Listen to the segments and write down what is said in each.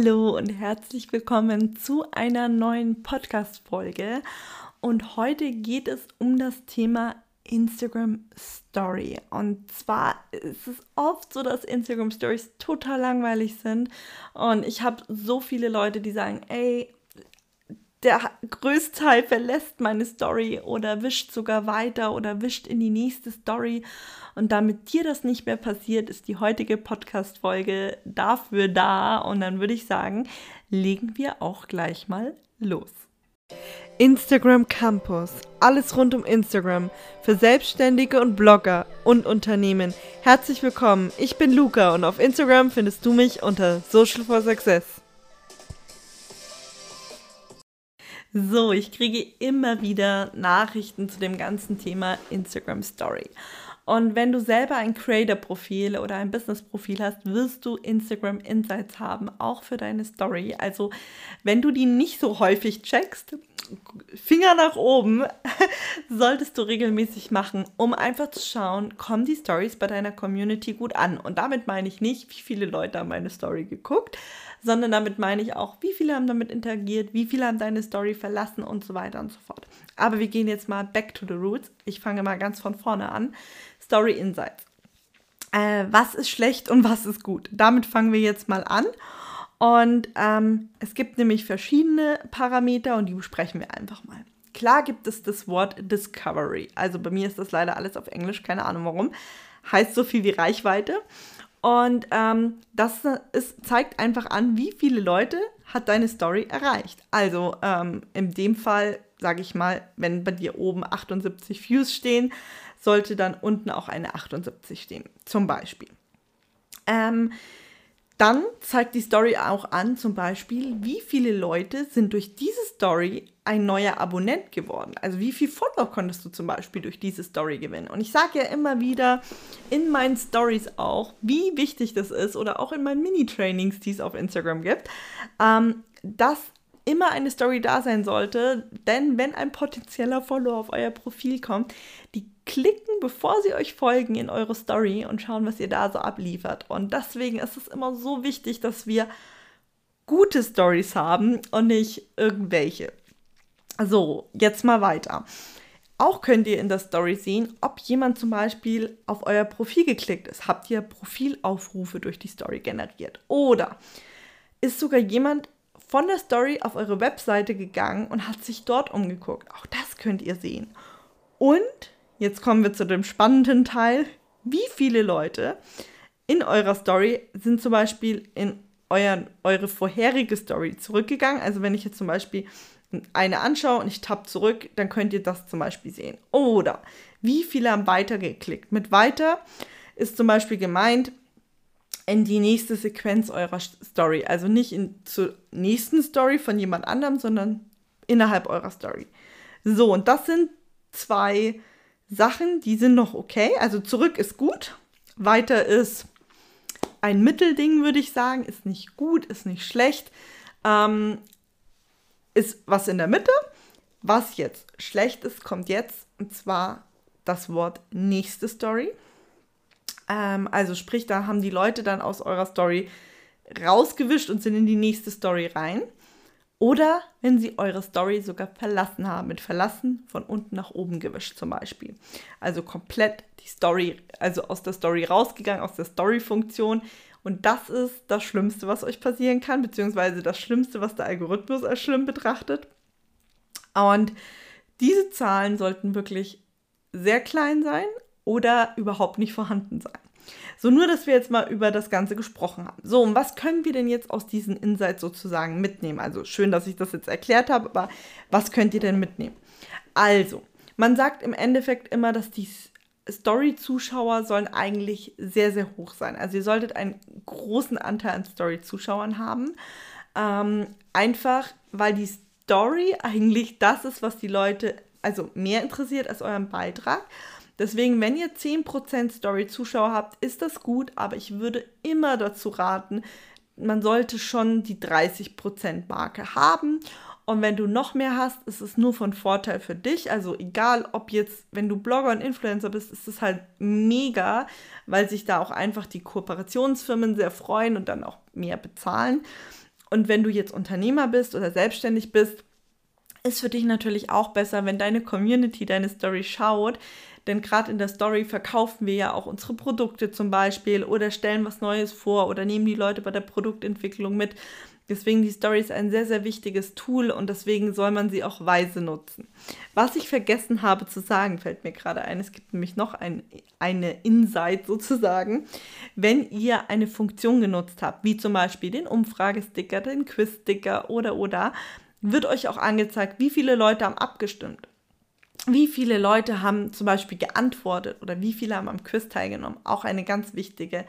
Hallo und herzlich willkommen zu einer neuen Podcast-Folge. Und heute geht es um das Thema Instagram Story. Und zwar ist es oft so, dass Instagram Stories total langweilig sind. Und ich habe so viele Leute, die sagen, ey, der größte Teil verlässt meine Story oder wischt sogar weiter oder wischt in die nächste Story. Und damit dir das nicht mehr passiert, ist die heutige Podcast-Folge dafür da. Und dann würde ich sagen, legen wir auch gleich mal los. Instagram Campus. Alles rund um Instagram. Für Selbstständige und Blogger und Unternehmen. Herzlich willkommen. Ich bin Luca und auf Instagram findest du mich unter Social for Success. So, ich kriege immer wieder Nachrichten zu dem ganzen Thema Instagram Story. Und wenn du selber ein Creator-Profil oder ein Business-Profil hast, wirst du Instagram Insights haben, auch für deine Story. Also wenn du die nicht so häufig checkst, Finger nach oben, solltest du regelmäßig machen, um einfach zu schauen, kommen die Stories bei deiner Community gut an. Und damit meine ich nicht, wie viele Leute haben meine Story geguckt, sondern damit meine ich auch, wie viele haben damit interagiert, wie viele haben deine Story verlassen und so weiter und so fort. Aber wir gehen jetzt mal back to the roots. Ich fange mal ganz von vorne an. Story Insights. Äh, was ist schlecht und was ist gut? Damit fangen wir jetzt mal an. Und ähm, es gibt nämlich verschiedene Parameter und die besprechen wir einfach mal. Klar gibt es das Wort Discovery. Also bei mir ist das leider alles auf Englisch, keine Ahnung warum. Heißt so viel wie Reichweite. Und ähm, das ist, zeigt einfach an, wie viele Leute hat deine Story erreicht. Also ähm, in dem Fall, sage ich mal, wenn bei dir oben 78 Views stehen, sollte dann unten auch eine 78 stehen, zum Beispiel. Ähm, dann zeigt die Story auch an, zum Beispiel, wie viele Leute sind durch diese Story ein neuer Abonnent geworden. Also wie viel Follower konntest du zum Beispiel durch diese Story gewinnen. Und ich sage ja immer wieder in meinen Stories auch, wie wichtig das ist oder auch in meinen Mini-Trainings, die es auf Instagram gibt, ähm, dass immer eine Story da sein sollte, denn wenn ein potenzieller Follower auf euer Profil kommt, klicken, bevor sie euch folgen in eure Story und schauen, was ihr da so abliefert. Und deswegen ist es immer so wichtig, dass wir gute Stories haben und nicht irgendwelche. So, jetzt mal weiter. Auch könnt ihr in der Story sehen, ob jemand zum Beispiel auf euer Profil geklickt ist. Habt ihr Profilaufrufe durch die Story generiert? Oder ist sogar jemand von der Story auf eure Webseite gegangen und hat sich dort umgeguckt? Auch das könnt ihr sehen. Und Jetzt kommen wir zu dem spannenden Teil. Wie viele Leute in eurer Story sind zum Beispiel in euer, eure vorherige Story zurückgegangen? Also wenn ich jetzt zum Beispiel eine anschaue und ich tappe zurück, dann könnt ihr das zum Beispiel sehen. Oder wie viele haben weitergeklickt? Mit weiter ist zum Beispiel gemeint in die nächste Sequenz eurer Story. Also nicht in, zur nächsten Story von jemand anderem, sondern innerhalb eurer Story. So, und das sind zwei Sachen, die sind noch okay. Also zurück ist gut. Weiter ist ein Mittelding, würde ich sagen. Ist nicht gut, ist nicht schlecht. Ähm, ist was in der Mitte. Was jetzt schlecht ist, kommt jetzt. Und zwar das Wort nächste Story. Ähm, also sprich, da haben die Leute dann aus eurer Story rausgewischt und sind in die nächste Story rein. Oder wenn sie eure Story sogar verlassen haben, mit verlassen von unten nach oben gewischt zum Beispiel. Also komplett die Story, also aus der Story rausgegangen, aus der Story-Funktion. Und das ist das Schlimmste, was euch passieren kann, beziehungsweise das Schlimmste, was der Algorithmus als schlimm betrachtet. Und diese Zahlen sollten wirklich sehr klein sein oder überhaupt nicht vorhanden sein. So, nur, dass wir jetzt mal über das Ganze gesprochen haben. So, und was können wir denn jetzt aus diesen Insights sozusagen mitnehmen? Also, schön, dass ich das jetzt erklärt habe, aber was könnt ihr denn mitnehmen? Also, man sagt im Endeffekt immer, dass die Story-Zuschauer sollen eigentlich sehr, sehr hoch sein. Also, ihr solltet einen großen Anteil an Story-Zuschauern haben. Ähm, einfach, weil die Story eigentlich das ist, was die Leute also mehr interessiert als euren Beitrag. Deswegen, wenn ihr 10% Story-Zuschauer habt, ist das gut, aber ich würde immer dazu raten, man sollte schon die 30%-Marke haben. Und wenn du noch mehr hast, ist es nur von Vorteil für dich. Also egal, ob jetzt, wenn du Blogger und Influencer bist, ist es halt mega, weil sich da auch einfach die Kooperationsfirmen sehr freuen und dann auch mehr bezahlen. Und wenn du jetzt Unternehmer bist oder selbstständig bist, ist für dich natürlich auch besser, wenn deine Community deine Story schaut. Denn gerade in der Story verkaufen wir ja auch unsere Produkte zum Beispiel oder stellen was Neues vor oder nehmen die Leute bei der Produktentwicklung mit. Deswegen die Story ist ein sehr, sehr wichtiges Tool und deswegen soll man sie auch weise nutzen. Was ich vergessen habe zu sagen, fällt mir gerade ein. Es gibt nämlich noch ein, eine Insight sozusagen. Wenn ihr eine Funktion genutzt habt, wie zum Beispiel den Umfragesticker, den Quizsticker oder oder, wird euch auch angezeigt, wie viele Leute haben abgestimmt. Wie viele Leute haben zum Beispiel geantwortet oder wie viele haben am Quiz teilgenommen? Auch eine ganz wichtige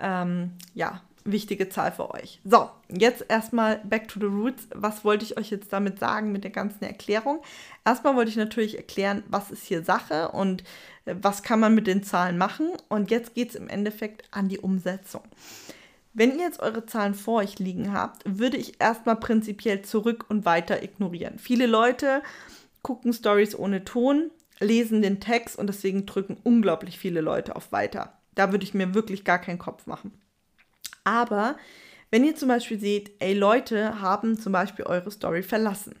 ähm, ja, wichtige Zahl für euch. So, jetzt erstmal back to the roots. Was wollte ich euch jetzt damit sagen mit der ganzen Erklärung? Erstmal wollte ich natürlich erklären, was ist hier Sache und äh, was kann man mit den Zahlen machen. Und jetzt geht es im Endeffekt an die Umsetzung. Wenn ihr jetzt eure Zahlen vor euch liegen habt, würde ich erstmal prinzipiell zurück und weiter ignorieren. Viele Leute gucken Stories ohne Ton, lesen den Text und deswegen drücken unglaublich viele Leute auf weiter. Da würde ich mir wirklich gar keinen Kopf machen. Aber wenn ihr zum Beispiel seht, ey, Leute haben zum Beispiel eure Story verlassen,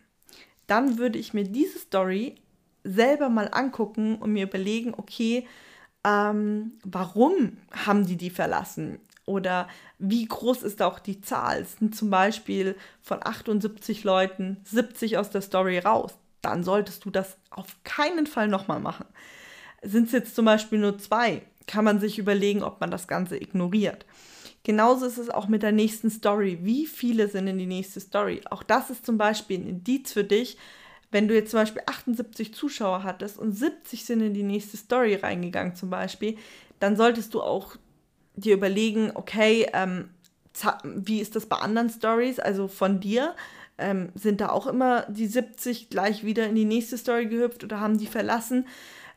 dann würde ich mir diese Story selber mal angucken und mir überlegen, okay, ähm, warum haben die die verlassen? Oder wie groß ist auch die Zahl? Es sind zum Beispiel von 78 Leuten 70 aus der Story raus. Dann solltest du das auf keinen Fall nochmal machen. Sind es jetzt zum Beispiel nur zwei, kann man sich überlegen, ob man das Ganze ignoriert. Genauso ist es auch mit der nächsten Story. Wie viele sind in die nächste Story? Auch das ist zum Beispiel ein Indiz für dich, wenn du jetzt zum Beispiel 78 Zuschauer hattest und 70 sind in die nächste Story reingegangen zum Beispiel, dann solltest du auch dir überlegen, okay, ähm, wie ist das bei anderen Stories, also von dir? Ähm, sind da auch immer die 70 gleich wieder in die nächste Story gehüpft oder haben die verlassen?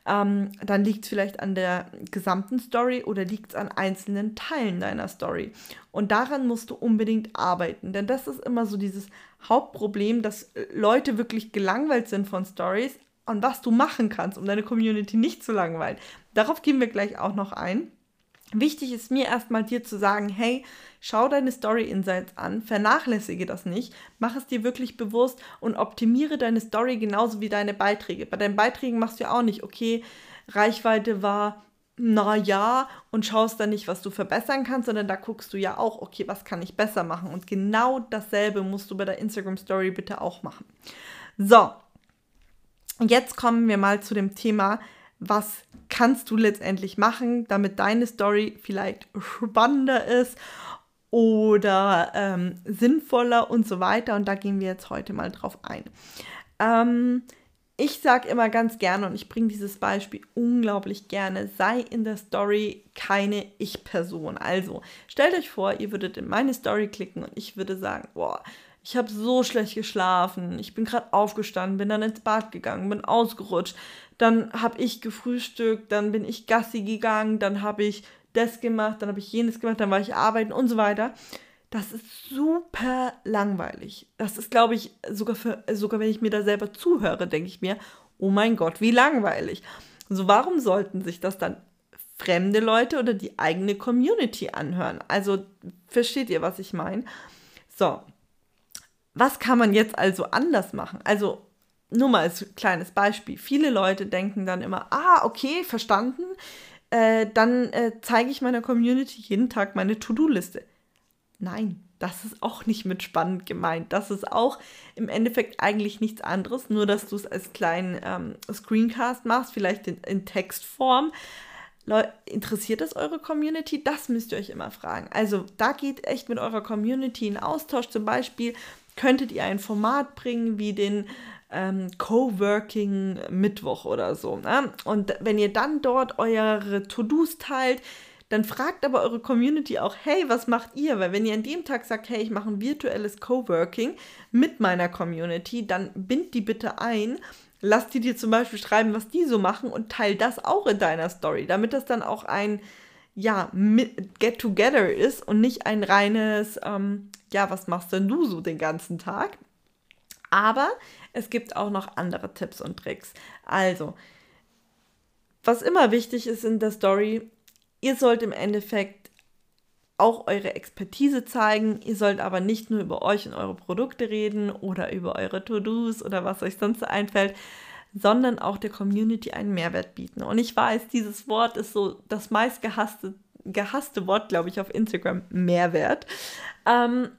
ähm, dann liegt es vielleicht an der gesamten Story oder liegt es an einzelnen Teilen deiner Story. Und daran musst du unbedingt arbeiten, denn das ist immer so dieses Hauptproblem, dass Leute wirklich gelangweilt sind von Stories und was du machen kannst, um deine Community nicht zu langweilen. Darauf gehen wir gleich auch noch ein. Wichtig ist mir erstmal dir zu sagen, hey, schau deine Story Insights an, vernachlässige das nicht, mach es dir wirklich bewusst und optimiere deine Story genauso wie deine Beiträge. Bei deinen Beiträgen machst du ja auch nicht, okay, Reichweite war na ja und schaust dann nicht, was du verbessern kannst, sondern da guckst du ja auch, okay, was kann ich besser machen? Und genau dasselbe musst du bei der Instagram Story bitte auch machen. So, jetzt kommen wir mal zu dem Thema, was kannst du letztendlich machen, damit deine Story vielleicht spannender ist oder ähm, sinnvoller und so weiter. Und da gehen wir jetzt heute mal drauf ein. Ähm, ich sage immer ganz gerne und ich bringe dieses Beispiel unglaublich gerne, sei in der Story keine Ich-Person. Also stellt euch vor, ihr würdet in meine Story klicken und ich würde sagen, boah, ich habe so schlecht geschlafen, ich bin gerade aufgestanden, bin dann ins Bad gegangen, bin ausgerutscht, dann habe ich gefrühstückt, dann bin ich Gassi gegangen, dann habe ich das gemacht, dann habe ich jenes gemacht, dann war ich arbeiten und so weiter. Das ist super langweilig. Das ist, glaube ich, sogar, für, sogar wenn ich mir da selber zuhöre, denke ich mir, oh mein Gott, wie langweilig. So, warum sollten sich das dann fremde Leute oder die eigene Community anhören? Also, versteht ihr, was ich meine? So, was kann man jetzt also anders machen? Also, nur mal als kleines Beispiel. Viele Leute denken dann immer, ah, okay, verstanden. Äh, dann äh, zeige ich meiner Community jeden Tag meine To-Do-Liste. Nein, das ist auch nicht mit spannend gemeint. Das ist auch im Endeffekt eigentlich nichts anderes, nur dass du es als kleinen ähm, Screencast machst, vielleicht in, in Textform. Leute, interessiert das eure Community? Das müsst ihr euch immer fragen. Also da geht echt mit eurer Community in Austausch. Zum Beispiel könntet ihr ein Format bringen wie den ähm, Coworking Mittwoch oder so. Ne? Und wenn ihr dann dort eure To-Dos teilt, dann fragt aber eure Community auch, hey, was macht ihr? Weil wenn ihr an dem Tag sagt, hey, ich mache ein virtuelles Coworking mit meiner Community, dann bind die bitte ein. Lass die dir zum Beispiel schreiben, was die so machen und teil das auch in deiner Story, damit das dann auch ein ja, Get-Together ist und nicht ein reines, ähm, ja, was machst denn du so den ganzen Tag? Aber es gibt auch noch andere Tipps und Tricks. Also, was immer wichtig ist in der Story, ihr sollt im Endeffekt auch eure Expertise zeigen. Ihr sollt aber nicht nur über euch und eure Produkte reden oder über eure To-Dos oder was euch sonst einfällt, sondern auch der Community einen Mehrwert bieten. Und ich weiß, dieses Wort ist so das meistgehasste gehasste Wort, glaube ich, auf Instagram, Mehrwert. Ähm,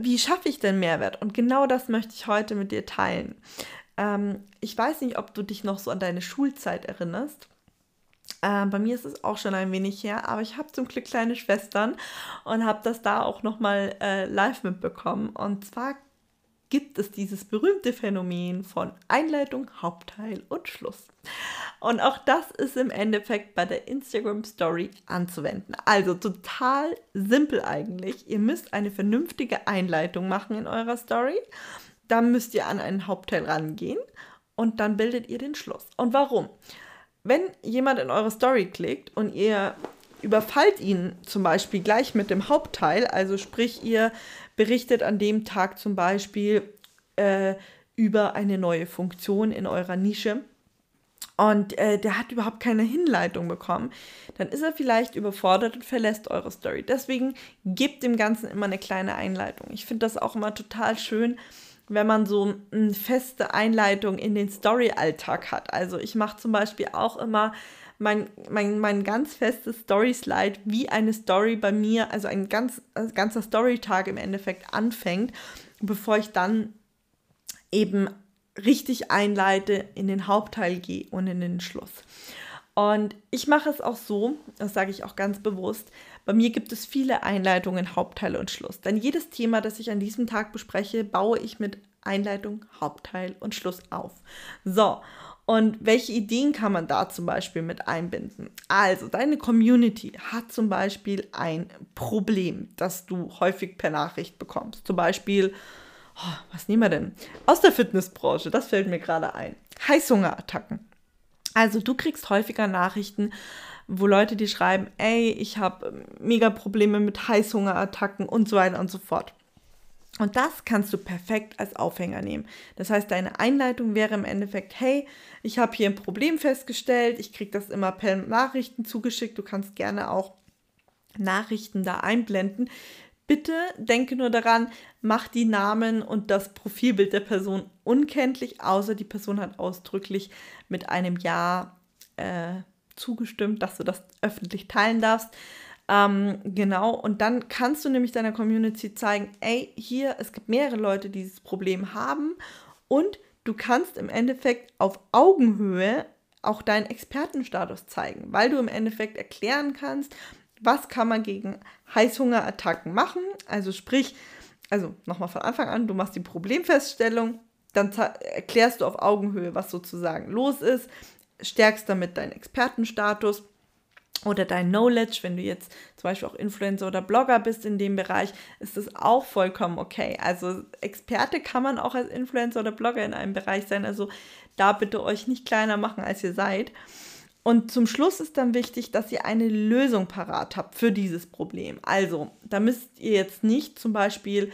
wie schaffe ich denn Mehrwert? Und genau das möchte ich heute mit dir teilen. Ähm, ich weiß nicht, ob du dich noch so an deine Schulzeit erinnerst. Äh, bei mir ist es auch schon ein wenig her, aber ich habe zum Glück kleine Schwestern und habe das da auch nochmal äh, live mitbekommen. Und zwar gibt es dieses berühmte Phänomen von Einleitung, Hauptteil und Schluss. Und auch das ist im Endeffekt bei der Instagram Story anzuwenden. Also total simpel eigentlich. Ihr müsst eine vernünftige Einleitung machen in eurer Story. Dann müsst ihr an einen Hauptteil rangehen und dann bildet ihr den Schluss. Und warum? Wenn jemand in eure Story klickt und ihr überfallt ihn zum Beispiel gleich mit dem Hauptteil, also sprich ihr berichtet an dem Tag zum Beispiel äh, über eine neue Funktion in eurer Nische und äh, der hat überhaupt keine Hinleitung bekommen, dann ist er vielleicht überfordert und verlässt eure Story. Deswegen gebt dem Ganzen immer eine kleine Einleitung. Ich finde das auch immer total schön, wenn man so eine feste Einleitung in den Story-Alltag hat. Also ich mache zum Beispiel auch immer mein, mein, mein ganz festes Story-Slide, wie eine Story bei mir, also ein ganz, ein ganzer Story-Tag im Endeffekt anfängt, bevor ich dann eben richtig einleite, in den Hauptteil gehe und in den Schluss. Und ich mache es auch so, das sage ich auch ganz bewusst, bei mir gibt es viele Einleitungen, Hauptteil und Schluss. Denn jedes Thema, das ich an diesem Tag bespreche, baue ich mit Einleitung, Hauptteil und Schluss auf. So, und welche Ideen kann man da zum Beispiel mit einbinden? Also, deine Community hat zum Beispiel ein Problem, das du häufig per Nachricht bekommst. Zum Beispiel, oh, was nehmen wir denn? Aus der Fitnessbranche, das fällt mir gerade ein. Heißhungerattacken. Also du kriegst häufiger Nachrichten, wo Leute dir schreiben, ey, ich habe mega Probleme mit Heißhungerattacken und so weiter und so fort. Und das kannst du perfekt als Aufhänger nehmen. Das heißt, deine Einleitung wäre im Endeffekt, hey, ich habe hier ein Problem festgestellt, ich kriege das immer per Nachrichten zugeschickt, du kannst gerne auch Nachrichten da einblenden. Bitte denke nur daran, mach die Namen und das Profilbild der Person unkenntlich, außer die Person hat ausdrücklich mit einem Ja äh, zugestimmt, dass du das öffentlich teilen darfst. Ähm, genau, und dann kannst du nämlich deiner Community zeigen, ey, hier, es gibt mehrere Leute, die dieses Problem haben und du kannst im Endeffekt auf Augenhöhe auch deinen Expertenstatus zeigen, weil du im Endeffekt erklären kannst, was kann man gegen Heißhungerattacken machen. Also sprich, also nochmal von Anfang an, du machst die Problemfeststellung, dann erklärst du auf Augenhöhe, was sozusagen los ist, stärkst damit deinen Expertenstatus oder dein Knowledge, wenn du jetzt zum Beispiel auch Influencer oder Blogger bist in dem Bereich, ist das auch vollkommen okay. Also Experte kann man auch als Influencer oder Blogger in einem Bereich sein. Also da bitte euch nicht kleiner machen, als ihr seid. Und zum Schluss ist dann wichtig, dass ihr eine Lösung parat habt für dieses Problem. Also, da müsst ihr jetzt nicht zum Beispiel,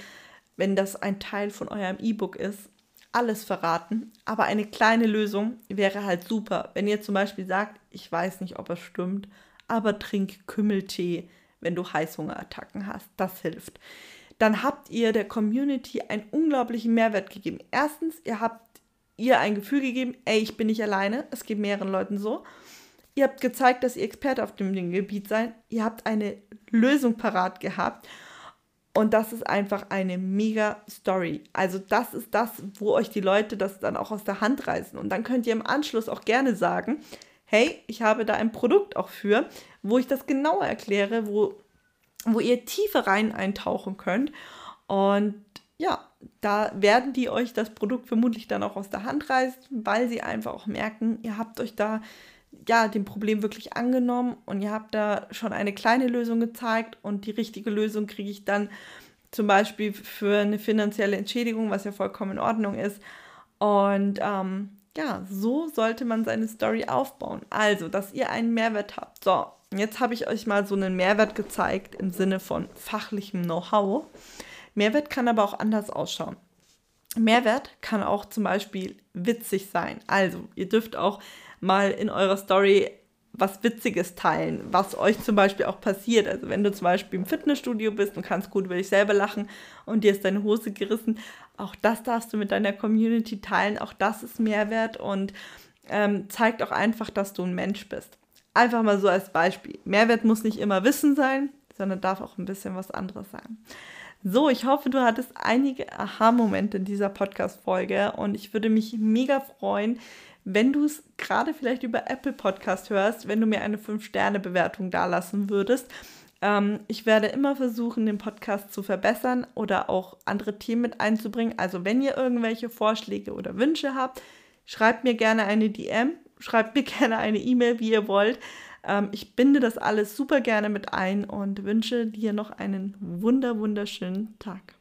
wenn das ein Teil von eurem E-Book ist, alles verraten, aber eine kleine Lösung wäre halt super. Wenn ihr zum Beispiel sagt, ich weiß nicht, ob es stimmt, aber trink Kümmeltee, wenn du Heißhungerattacken hast. Das hilft. Dann habt ihr der Community einen unglaublichen Mehrwert gegeben. Erstens, ihr habt ihr ein Gefühl gegeben, ey, ich bin nicht alleine. Es geht mehreren Leuten so. Ihr habt gezeigt, dass ihr Experte auf dem Gebiet seid. Ihr habt eine Lösung parat gehabt. Und das ist einfach eine mega Story. Also das ist das, wo euch die Leute das dann auch aus der Hand reißen. Und dann könnt ihr im Anschluss auch gerne sagen, hey, ich habe da ein Produkt auch für, wo ich das genauer erkläre, wo, wo ihr tiefer rein eintauchen könnt. Und ja, da werden die euch das Produkt vermutlich dann auch aus der Hand reißen, weil sie einfach auch merken, ihr habt euch da ja, dem Problem wirklich angenommen und ihr habt da schon eine kleine Lösung gezeigt und die richtige Lösung kriege ich dann zum Beispiel für eine finanzielle Entschädigung, was ja vollkommen in Ordnung ist. Und ähm, ja, so sollte man seine Story aufbauen. Also, dass ihr einen Mehrwert habt. So, jetzt habe ich euch mal so einen Mehrwert gezeigt im Sinne von fachlichem Know-how. Mehrwert kann aber auch anders ausschauen. Mehrwert kann auch zum Beispiel witzig sein. Also, ihr dürft auch mal in eurer Story was Witziges teilen, was euch zum Beispiel auch passiert. Also wenn du zum Beispiel im Fitnessstudio bist und kannst gut über dich selber lachen und dir ist deine Hose gerissen, auch das darfst du mit deiner Community teilen. Auch das ist Mehrwert und ähm, zeigt auch einfach, dass du ein Mensch bist. Einfach mal so als Beispiel. Mehrwert muss nicht immer Wissen sein, sondern darf auch ein bisschen was anderes sein. So, ich hoffe, du hattest einige Aha-Momente in dieser Podcast-Folge und ich würde mich mega freuen, wenn du es gerade vielleicht über Apple Podcast hörst, wenn du mir eine 5-Sterne-Bewertung dalassen würdest. Ähm, ich werde immer versuchen, den Podcast zu verbessern oder auch andere Themen mit einzubringen. Also wenn ihr irgendwelche Vorschläge oder Wünsche habt, schreibt mir gerne eine DM, schreibt mir gerne eine E-Mail, wie ihr wollt. Ähm, ich binde das alles super gerne mit ein und wünsche dir noch einen wunder, wunderschönen Tag.